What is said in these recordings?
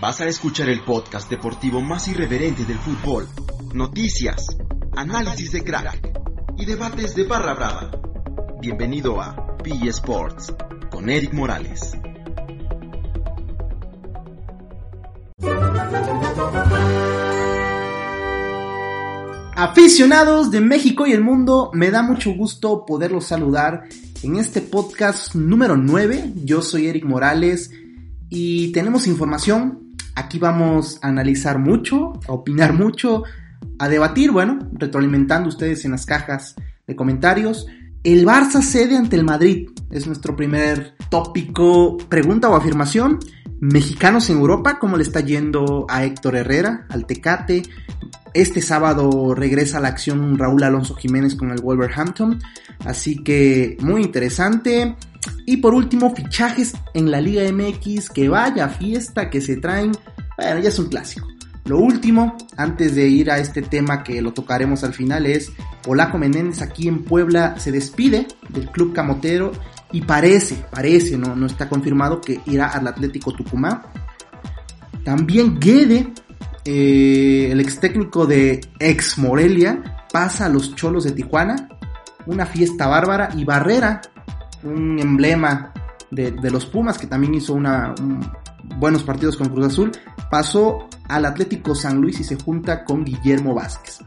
Vas a escuchar el podcast deportivo más irreverente del fútbol. Noticias, análisis de crack y debates de barra brava. Bienvenido a PE Sports con Eric Morales. Aficionados de México y el mundo, me da mucho gusto poderlos saludar en este podcast número 9. Yo soy Eric Morales y tenemos información. Aquí vamos a analizar mucho, a opinar mucho, a debatir, bueno, retroalimentando ustedes en las cajas de comentarios. El Barça cede ante el Madrid. Es nuestro primer tópico, pregunta o afirmación. Mexicanos en Europa, ¿cómo le está yendo a Héctor Herrera, al Tecate? Este sábado regresa a la acción Raúl Alonso Jiménez con el Wolverhampton. Así que muy interesante. Y por último, fichajes en la Liga MX. Que vaya fiesta que se traen. Bueno, ya es un clásico. Lo último, antes de ir a este tema que lo tocaremos al final, es Polaco Menéndez aquí en Puebla se despide del club camotero y parece, parece, no, no está confirmado que irá al Atlético Tucumán. También Guede eh, el ex técnico de ex Morelia pasa a los Cholos de Tijuana, una fiesta bárbara y Barrera, un emblema de, los Pumas que también hizo una, buenos partidos con Cruz Azul, pasó al Atlético San Luis y se junta con Guillermo Vázquez.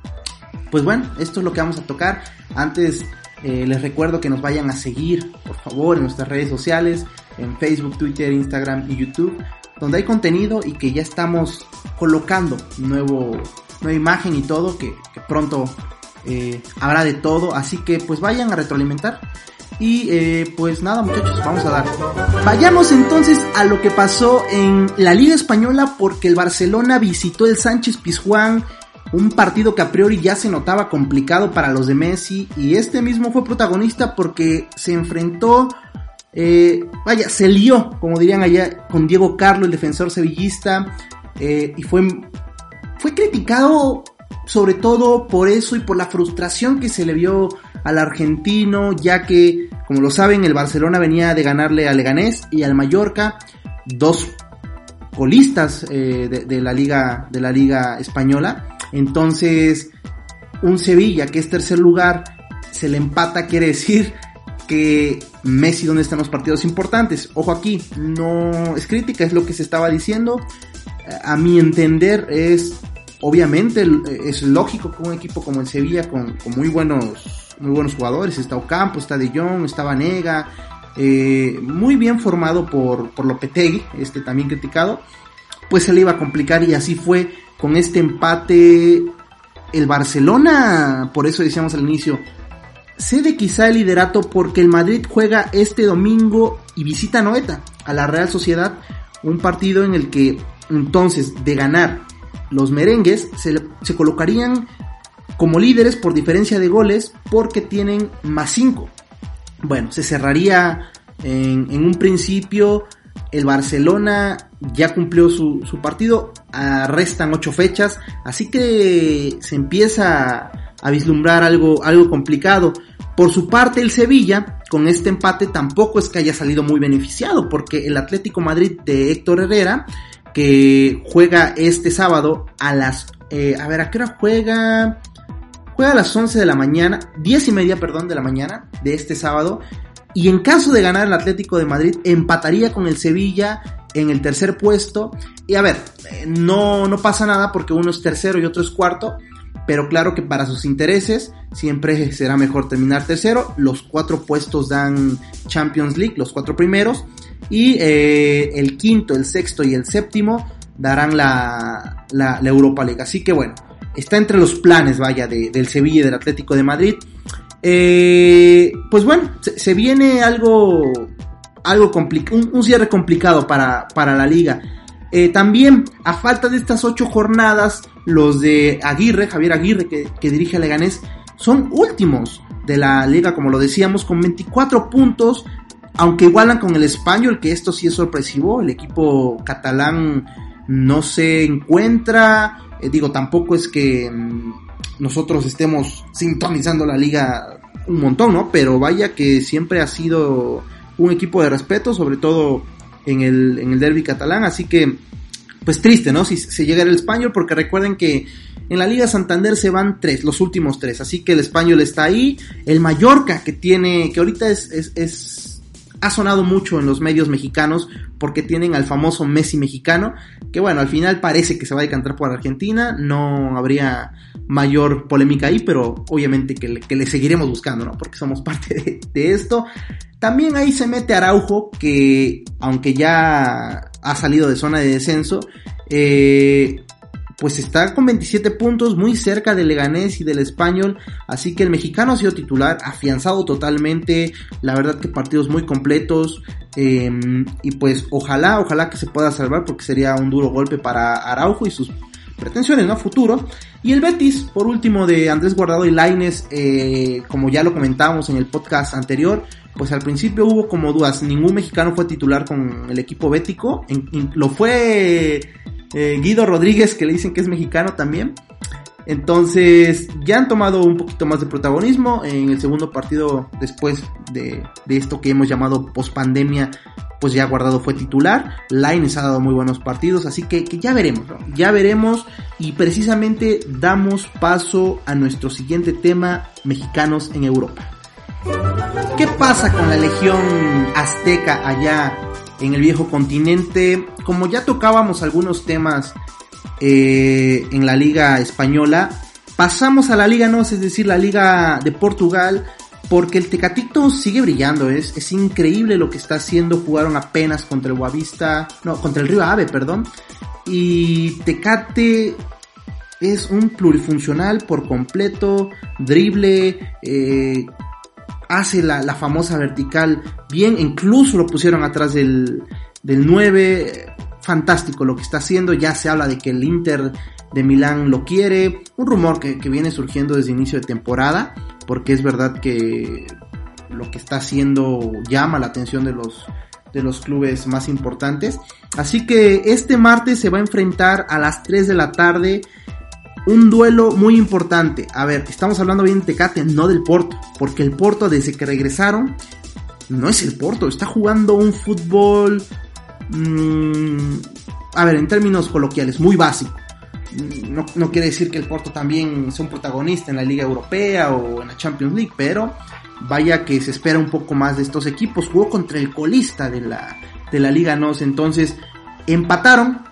Pues bueno, esto es lo que vamos a tocar. Antes eh, les recuerdo que nos vayan a seguir, por favor, en nuestras redes sociales, en Facebook, Twitter, Instagram y YouTube donde hay contenido y que ya estamos colocando nuevo, nueva imagen y todo, que, pronto eh, habrá de todo, así que pues vayan a retroalimentar. Y eh, pues nada muchachos, vamos a dar. Vayamos entonces a lo que pasó en la Liga Española porque el Barcelona visitó el Sánchez Pizjuán, un partido que a priori ya se notaba complicado para los de Messi y este mismo fue protagonista porque se enfrentó eh, vaya, se lió, como dirían allá, con Diego Carlos, el defensor sevillista, eh, y fue, fue criticado sobre todo por eso y por la frustración que se le vio al argentino, ya que, como lo saben, el Barcelona venía de ganarle al Leganés y al Mallorca, dos colistas eh, de, la liga, de la liga española. Entonces, un Sevilla que es tercer lugar, se le empata, quiere decir que Messi donde están los partidos importantes. Ojo aquí, no es crítica, es lo que se estaba diciendo. A mi entender es, obviamente, es lógico que un equipo como el Sevilla, con, muy buenos muy buenos jugadores, está Ocampo, está De Jong, está Vanega, eh, muy bien formado por, por Lopetegui, este también criticado, pues se le iba a complicar y así fue con este empate el Barcelona, por eso decíamos al inicio, cede quizá el liderato porque el Madrid juega este domingo y visita Noeta a la Real Sociedad, un partido en el que entonces de ganar los merengues se, colocarían como líderes por diferencia de goles porque tienen más 5. Bueno, se cerraría en, un principio el Barcelona ya cumplió su, su partido, ah, restan 8 fechas, así que se empieza a vislumbrar algo, algo complicado. Por su parte, el Sevilla, con este empate, tampoco es que haya salido muy beneficiado, porque el Atlético Madrid de Héctor Herrera, que juega este sábado a las... Eh, a ver, ¿a qué hora juega? Juega a las 11 de la mañana, 10 y media, perdón, de la mañana de este sábado. Y en caso de ganar el Atlético de Madrid, empataría con el Sevilla en el tercer puesto. Y a ver, eh, no, no pasa nada porque uno es tercero y otro es cuarto pero claro que para sus intereses siempre será mejor terminar tercero. Los cuatro puestos dan Champions League, los cuatro primeros, y eh, el quinto, el sexto y el séptimo darán la, la, Europa League. Así que bueno, está entre los planes, vaya, del Sevilla y del Atlético de Madrid. Eh, pues bueno, se, viene algo, algo complicado, un, cierre complicado para, para la liga. Eh, también, a falta de estas ocho jornadas, los de Aguirre, Javier Aguirre, que, dirige a Leganés, son últimos de la liga, como lo decíamos, con 24 puntos, aunque igualan con el español, que esto sí es sorpresivo, el equipo catalán no se encuentra, eh, digo, tampoco es que mm, nosotros estemos sintonizando la liga un montón, ¿no? Pero vaya que siempre ha sido un equipo de respeto, sobre todo en el, en el derby catalán, así que pues triste, ¿no? Si se llega el español, porque recuerden que en la Liga Santander se van tres, los últimos tres. Así que el español está ahí. El Mallorca, que tiene, que ahorita es, es, es ha sonado mucho en los medios mexicanos porque tienen al famoso Messi mexicano, que bueno, al final parece que se va a decantar por Argentina, no habría mayor polémica ahí, pero obviamente que le, que le seguiremos buscando, ¿no? Porque somos parte de, de, esto. También ahí se mete Araujo, que aunque ya ha salido de zona de descenso, eh, pues está con 27 puntos, muy cerca del Leganés y del Español, así que el mexicano ha sido titular, afianzado totalmente, la verdad que partidos muy completos, eh, y pues ojalá, ojalá que se pueda salvar porque sería un duro golpe para Araujo y sus pretensiones, ¿no? Futuro. Y el Betis, por último, de Andrés Guardado y Laines, eh, como ya lo comentábamos en el podcast anterior, pues al principio hubo como dudas, ningún mexicano fue titular con el equipo bético, lo fue eh, Guido Rodríguez, que le dicen que es mexicano también. Entonces ya han tomado un poquito más de protagonismo en el segundo partido después de, de esto que hemos llamado pospandemia. Pues ya Guardado fue titular, Laines ha dado muy buenos partidos, así que, que ya veremos, ¿no? ya veremos y precisamente damos paso a nuestro siguiente tema, mexicanos en Europa. ¿Qué pasa con la legión azteca allá en el viejo continente? Como ya tocábamos algunos temas eh, en la liga española, pasamos a la liga no, es decir, la liga de Portugal, porque el Tecatito sigue brillando, es, es increíble lo que está haciendo, jugaron apenas contra el Boavista, no, contra el Río Ave, perdón, y Tecate es un plurifuncional por completo, drible, eh, hace la, la, famosa vertical bien, incluso lo pusieron atrás del, del 9, fantástico lo que está haciendo, ya se habla de que el Inter de Milán lo quiere, un rumor que, que viene surgiendo desde inicio de temporada, porque es verdad que lo que está haciendo llama la atención de los de los clubes más importantes. Así que este martes se va a enfrentar a las 3 de la tarde un duelo muy importante. A ver, estamos hablando bien de Tecate, no del Porto, porque el Porto desde que regresaron no es el Porto, está jugando un fútbol mmm, a ver, en términos coloquiales, muy básico. No, no, quiere decir que el Porto también sea un protagonista en la Liga Europea o en la Champions League, pero vaya que se espera un poco más de estos equipos. Jugó contra el colista de la, de la Liga NOS, entonces empataron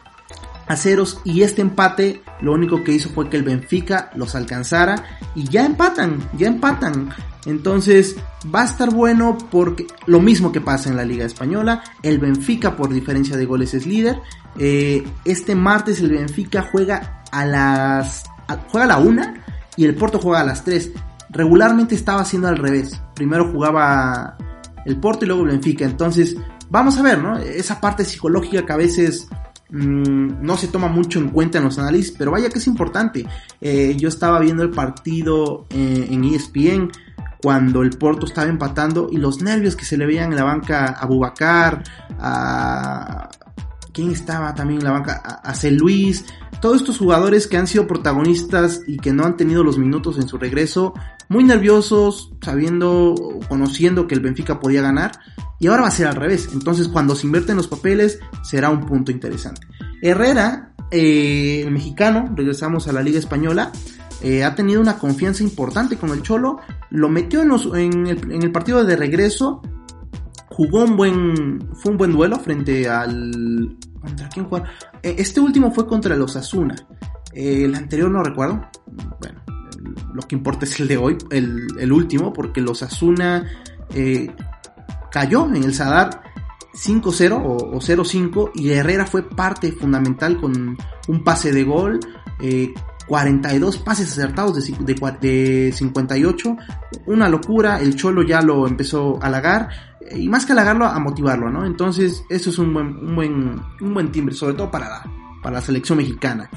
a ceros y este empate lo único que hizo fue que el Benfica los alcanzara y ya empatan, ya empatan. Entonces va a estar bueno porque lo mismo que pasa en la Liga Española, el Benfica por diferencia de goles es líder. Eh, este martes el Benfica juega a las juega a la una y el Porto juega a las 3. Regularmente estaba haciendo al revés. Primero jugaba el Porto y luego el Benfica. Entonces vamos a ver, ¿no? Esa parte psicológica que a veces mmm, no se toma mucho en cuenta en los análisis, pero vaya que es importante. Eh, yo estaba viendo el partido eh, en ESPN cuando el Porto estaba empatando y los nervios que se le veían en la banca a Bubacar, a... ¿Quién estaba también en la banca? A, a C. Luis, todos estos jugadores que han sido protagonistas y que no han tenido los minutos en su regreso, muy nerviosos, sabiendo, conociendo que el Benfica podía ganar, y ahora va a ser al revés. Entonces, cuando se invierten los papeles, será un punto interesante. Herrera, eh, el mexicano, regresamos a la Liga Española, eh, ha tenido una confianza importante con el Cholo, lo metió en, el, en, el, partido de regreso, jugó un buen, fue un buen duelo frente al... ¿Contra quién jugó? Este último fue contra los Asuna, eh, el anterior no recuerdo, bueno, lo que importa es el de hoy, el, último, porque los Asuna eh, cayó en el Sadar 5-0 o, o 0-5 y Herrera fue parte fundamental con un pase de gol. Eh, 42 pases acertados de, de, de, 58, una locura, el Cholo ya lo empezó a halagar, y más que halagarlo, a motivarlo, ¿no? Entonces, eso es un buen, un buen, un buen timbre, sobre todo para la, para la selección mexicana.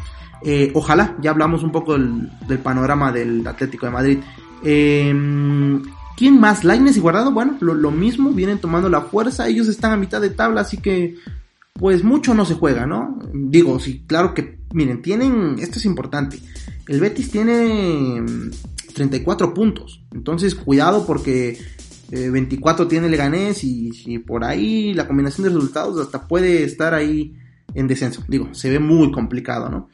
Eh, ojalá, ya hablamos un poco del, del, panorama del Atlético de Madrid. Eh, ¿Quién más? Laines y Guardado, bueno, lo, lo mismo, vienen tomando la fuerza, ellos están a mitad de tabla, así que pues mucho no se juega, ¿no? Digo, sí, claro que, miren, tienen, esto es importante, el Betis tiene 34 puntos, entonces cuidado porque eh, 24 tiene Leganés y, por ahí la combinación de resultados hasta puede estar ahí en descenso. Digo, se ve muy complicado, ¿no?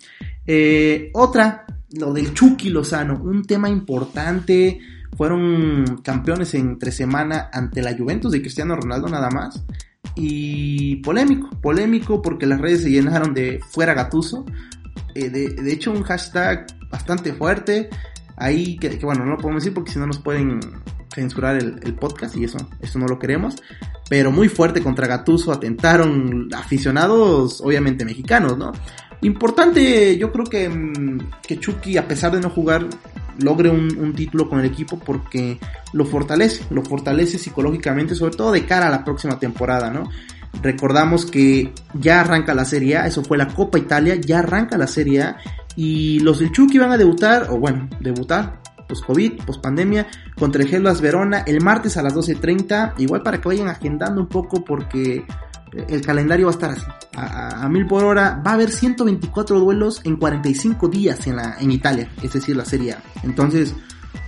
Eh, otra, lo del Chucky Lozano, un tema importante. Fueron campeones entre semana ante la Juventus de Cristiano Ronaldo nada más. Y polémico, polémico porque las redes se llenaron de fuera gatuso. Eh, de, hecho, un hashtag bastante fuerte. Ahí que, bueno, no lo podemos decir porque si no nos pueden censurar el, el, podcast y eso, eso no lo queremos. Pero muy fuerte contra Gatuso atentaron aficionados, obviamente mexicanos, ¿no? Importante, yo creo que, mm, que Chucky, a pesar de no jugar, logre un, título con el equipo porque lo fortalece, lo fortalece psicológicamente, sobre todo de cara a la próxima temporada, ¿no? Recordamos que ya arranca la Serie eso fue la Copa Italia, ya arranca la Serie A y los del Chucky van a debutar, o bueno, debutar post-COVID, post-pandemia, contra el Hellas Verona el martes a las 12.30, igual para que vayan agendando un poco porque el calendario va a estar así, a, mil por hora. Va a haber 124 duelos en 45 días en, la, en Italia, es decir, la Serie A. Entonces,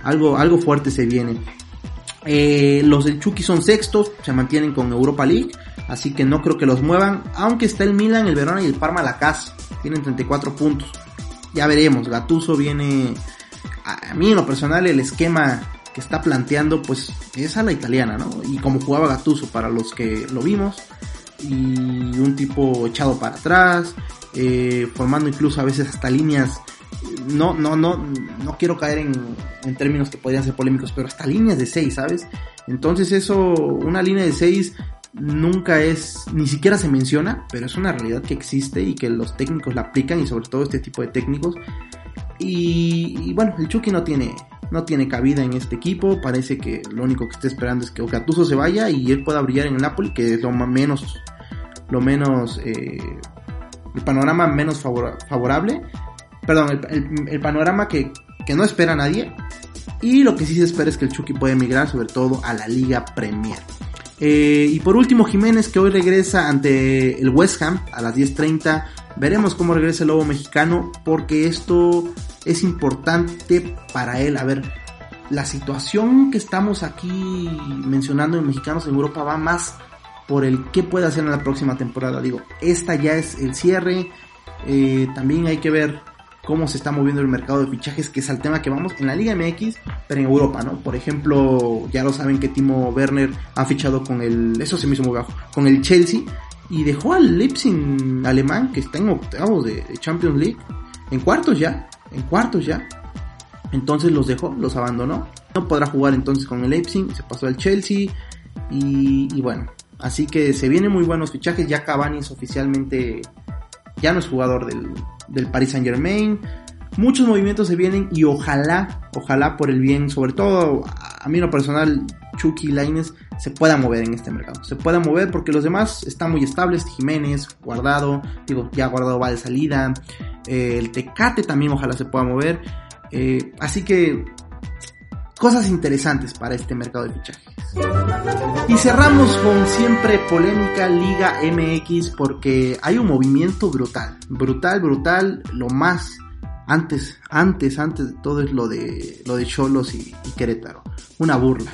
algo, algo fuerte se viene. Eh, los del Chucky son sextos, se mantienen con Europa League, así que no creo que los muevan. Aunque está el Milan, el Verona y el Parma a la casa, tienen 34 puntos. Ya veremos, Gatuso viene. A, mí en lo personal, el esquema que está planteando, pues es a la italiana, ¿no? Y como jugaba Gatuso para los que lo vimos, y un tipo echado para atrás, eh, formando incluso a veces hasta líneas. No, no, no, no quiero caer en, en términos que podrían ser polémicos, pero hasta líneas de 6, ¿sabes? Entonces eso, una línea de 6 nunca es, ni siquiera se menciona, pero es una realidad que existe y que los técnicos la aplican y sobre todo este tipo de técnicos. Y, bueno, el Chucky no tiene, no tiene cabida en este equipo. Parece que lo único que está esperando es que Ocatuso se vaya y él pueda brillar en el Napoli, que es lo menos, lo menos, eh, el panorama menos favorable. Perdón, el, panorama que, que, no espera nadie. Y lo que sí se espera es que el Chucky pueda emigrar, sobre todo a la Liga Premier. Eh, y por último, Jiménez, que hoy regresa ante el West Ham a las 10.30. Veremos cómo regresa el lobo mexicano, porque esto es importante para él. A ver, la situación que estamos aquí mencionando en mexicanos en Europa va más por el qué puede hacer en la próxima temporada. Digo, esta ya es el cierre. Eh, también hay que ver cómo se está moviendo el mercado de fichajes, que es el tema que vamos en la Liga MX, pero en Europa, ¿no? Por ejemplo, ya lo saben que Timo Werner ha fichado con el, eso se me hizo muy bajo, con el Chelsea y dejó al Leipzig alemán que está en octavos de Champions League, en cuartos ya en cuartos ya. Entonces los dejó, los abandonó. No podrá jugar entonces con el Leipzig, se pasó al Chelsea y, bueno, así que se vienen muy buenos fichajes. Ya Cavani es oficialmente, ya no es jugador del, del Paris Saint Germain. Muchos movimientos se vienen y ojalá, ojalá por el bien, sobre todo a mí lo personal, Chucky Laines se pueda mover en este mercado. Se pueda mover porque los demás están muy estables. Jiménez, Guardado, digo, ya Guardado va de salida. Eh, el Tecate también ojalá se pueda mover. Eh, así que cosas interesantes para este mercado de fichajes. Y cerramos con siempre polémica Liga MX porque hay un movimiento brutal, brutal, brutal, lo más antes, antes, antes de todo es lo de lo de Cholos y Querétaro, una burla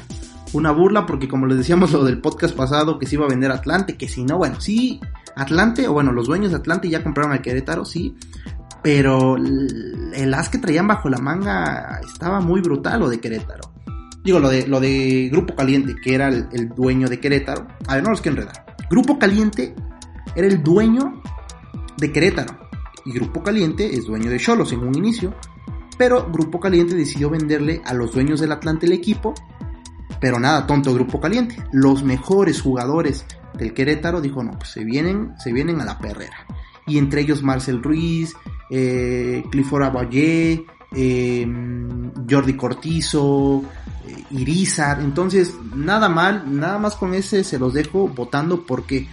una burla porque como les decíamos lo del podcast pasado que se iba a vender Atlante, que si no, bueno, sí, Atlante, o bueno, los dueños de Atlante ya compraron al Querétaro, sí, pero el as que traían bajo la manga estaba muy brutal lo de Querétaro. Digo, lo de, lo de Grupo Caliente, que era el, dueño de Querétaro. A ver, no los quiero enredar. Grupo Caliente era el dueño de Querétaro. Y Grupo Caliente es dueño de Cholos en un inicio. Pero Grupo Caliente decidió venderle a los dueños del Atlante el equipo pero nada, tonto Grupo Caliente. Los mejores jugadores del Querétaro dijo, no, pues se vienen, se vienen a la perrera. Y entre ellos Marcel Ruiz, eh, Clifford Aballé, eh, Jordi Cortizo, eh, Irizar. Entonces, nada mal, nada más con ese se los dejo votando porque,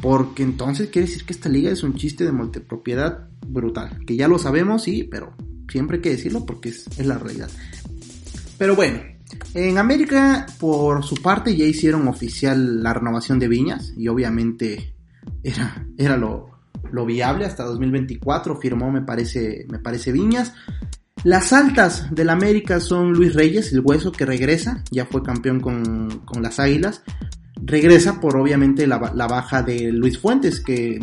porque entonces quiere decir que esta liga es un chiste de multipropiedad brutal. Que ya lo sabemos, sí, pero siempre hay que decirlo porque es, la realidad. Pero bueno, en América, por su parte, ya hicieron oficial la renovación de Viñas y obviamente era, era lo, viable hasta 2024. Firmó, me parece, me parece Viñas. Las altas del América son Luis Reyes, el hueso que regresa, ya fue campeón con, las Águilas. Regresa por obviamente la, baja de Luis Fuentes, que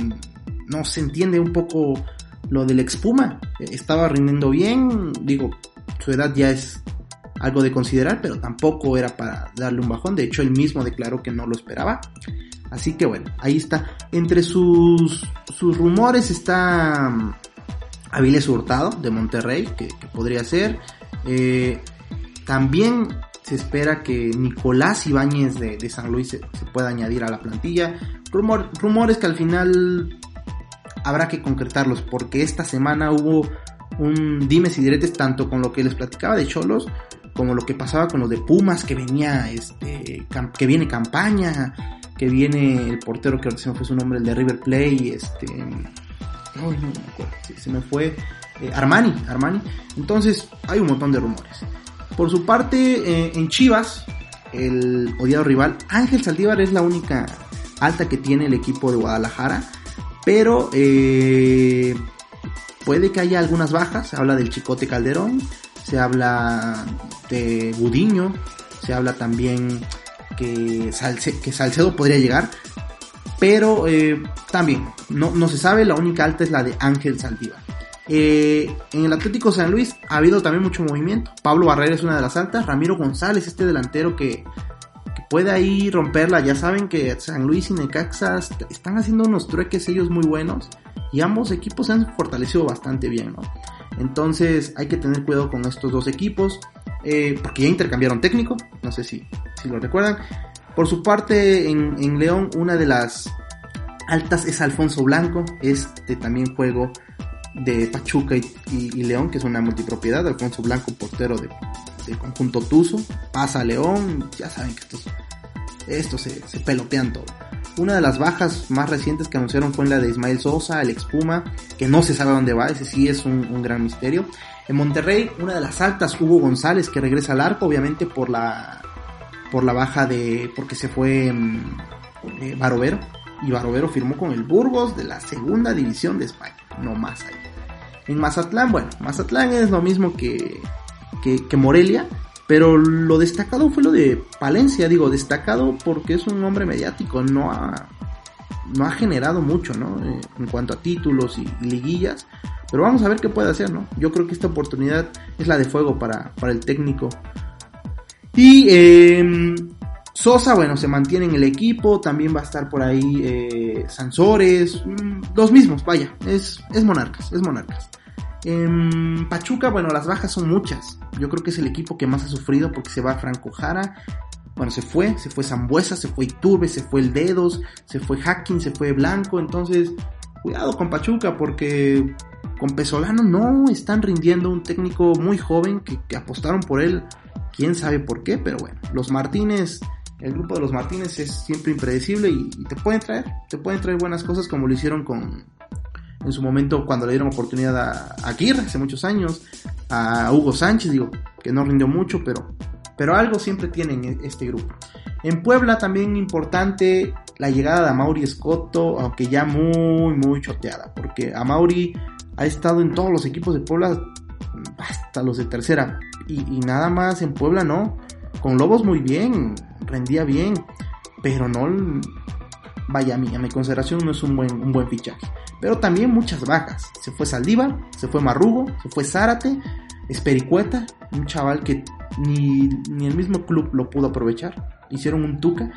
no se entiende un poco lo del expuma. Estaba rindiendo bien, digo, su edad ya es algo de considerar, pero tampoco era para darle un bajón. De hecho, él mismo declaró que no lo esperaba. Así que bueno, ahí está. Entre sus, sus rumores está mm, Aviles Hurtado de Monterrey, que, podría ser. Eh, también se espera que Nicolás Ibáñez de, San Luis se, pueda añadir a la plantilla. rumores que al final habrá que concretarlos porque esta semana hubo un dimes y diretes tanto con lo que les platicaba de Cholos como lo que pasaba con lo de Pumas que venía este que viene campaña que viene el portero que se me fue su nombre el de River Play este se, me fue eh, Armani Armani entonces hay un montón de rumores por su parte eh, en Chivas el odiado rival Ángel Saldívar es la única alta que tiene el equipo de Guadalajara pero eh, puede que haya algunas bajas. Se habla del Chicote Calderón, se habla de Budiño, se habla también que, Salcedo podría llegar. Pero eh, también, no, no, se sabe, la única alta es la de Ángel Saldívar. Eh, en el Atlético San Luis ha habido también mucho movimiento. Pablo Barrera es una de las altas. Ramiro González, este delantero que puede ahí romperla. Ya saben que San Luis y Necaxa están haciendo unos trueques ellos muy buenos y ambos equipos se han fortalecido bastante bien. Entonces hay que tener cuidado con estos dos equipos eh, porque ya intercambiaron técnico, no sé si, si lo recuerdan. Por su parte, en, León, una de las altas es Alfonso Blanco, este también juego de Pachuca y, León, que es una multipropiedad. Alfonso Blanco, portero de, conjunto Tuzo, pasa a León, ya saben que estos, estos se, pelotean todo. Una de las bajas más recientes que anunciaron fue la de Ismael Sosa, el expuma, que no se sabe dónde va, ese sí es un, gran misterio. En Monterrey, una de las altas, Hugo González, que regresa al arco, obviamente por la, por la baja de, porque se fue mm, eh, Barovero, y Barovero firmó con el Burgos de la segunda división de España, no más allá. En Mazatlán, bueno, Mazatlán es lo mismo que, que, Morelia, pero lo destacado fue lo de Palencia, digo, destacado porque es un hombre mediático, no ha, no ha generado mucho, ¿no? Eh, en cuanto a títulos y liguillas, pero vamos a ver qué puede hacer, ¿no? Yo creo que esta oportunidad es la de fuego para, para el técnico. Y eh, Sosa, bueno, se mantiene en el equipo, también va a estar por ahí eh, Sansores, mm, los mismos, vaya, es, es Monarcas, es Monarcas. En Pachuca, bueno, las bajas son muchas. Yo creo que es el equipo que más ha sufrido porque se va Franco Jara. Bueno, se fue, se fue Zambuesa, se fue Iturbe, se fue el Dedos, se fue Hacking, se fue Blanco. Entonces, cuidado con Pachuca porque con Pesolano no están rindiendo un técnico muy joven que, que apostaron por él. Quién sabe por qué, pero bueno, los Martínez el grupo de los Martínez es siempre impredecible y, te pueden traer, te pueden traer buenas cosas como lo hicieron con en su momento cuando le dieron oportunidad a, Aguirre hace muchos años, a Hugo Sánchez, digo, que no rindió mucho, pero, pero algo siempre tienen este grupo. En Puebla también importante la llegada de Amaury Escoto, aunque ya muy, muy choteada, porque Amaury ha estado en todos los equipos de Puebla hasta los de tercera, y nada más en Puebla no. Con Lobos muy bien, rendía bien, pero no, vaya, a mi, a mi consideración no es un buen, un buen fichaje. Pero también muchas bajas. Se fue Saldívar, se fue Marrugo, se fue Zárate, Espericueta, un chaval que ni, ni el mismo club lo pudo aprovechar. Hicieron un tuca.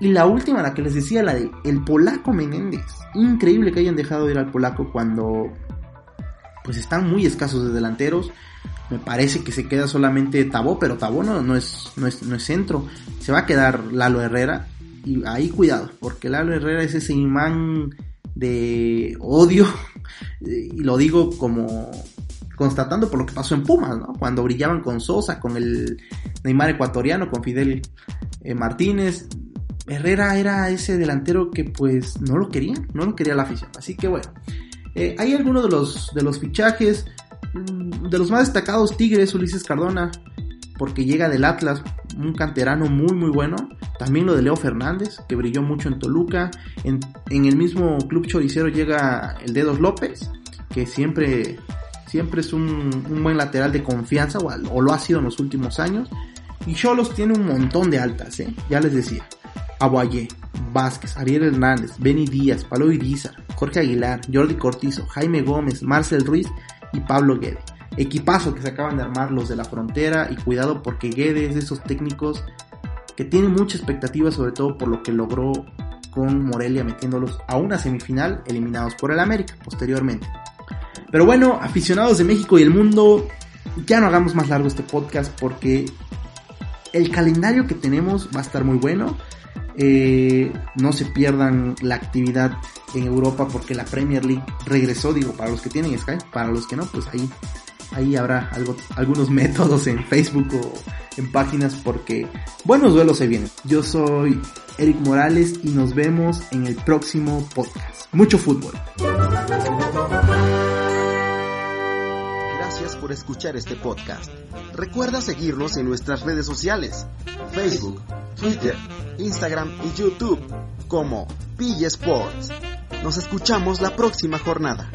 Y la última, la que les decía, la de el polaco Menéndez. Increíble que hayan dejado de ir al polaco cuando pues están muy escasos de delanteros. Me parece que se queda solamente Tabó, pero Tabó no, no, es, no, es, no es centro. Se va a quedar Lalo Herrera. Y ahí cuidado, porque Lalo Herrera es ese imán de odio. Y lo digo como constatando por lo que pasó en Pumas, ¿no? Cuando brillaban con Sosa, con el Neymar ecuatoriano, con Fidel eh, Martínez. Herrera era ese delantero que pues no lo quería, no lo quería la afición. Así que bueno, eh, hay algunos de los, de los fichajes de los más destacados, Tigres, Ulises Cardona, porque llega del Atlas, un canterano muy muy bueno. También lo de Leo Fernández, que brilló mucho en Toluca. En, el mismo club choricero llega el Dedos López, que siempre, siempre es un, buen lateral de confianza, o, lo ha sido en los últimos años. Y Cholos tiene un montón de altas, ¿eh? ya les decía. Aguayé, Vázquez, Ariel Hernández, Benny Díaz, Palo Irizar, Jorge Aguilar, Jordi Cortizo, Jaime Gómez, Marcel Ruiz y Pablo Guede. Equipazo que se acaban de armar los de la frontera y cuidado porque Guede es de esos técnicos que tiene mucha expectativa sobre todo por lo que logró con Morelia metiéndolos a una semifinal eliminados por el América posteriormente. Pero bueno, aficionados de México y el mundo, ya no hagamos más largo este podcast porque el calendario que tenemos va a estar muy bueno. Eh, no se pierdan la actividad en Europa porque la Premier League regresó, digo, para los que tienen Sky, para los que no, pues ahí, ahí habrá algo, algunos métodos en Facebook o en páginas porque buenos duelos se vienen. Yo soy Eric Morales y nos vemos en el próximo podcast. Mucho fútbol. Gracias por escuchar este podcast. Recuerda seguirnos en nuestras redes sociales, Facebook, Twitter, Instagram y YouTube como Pilla Sports. Nos escuchamos la próxima jornada.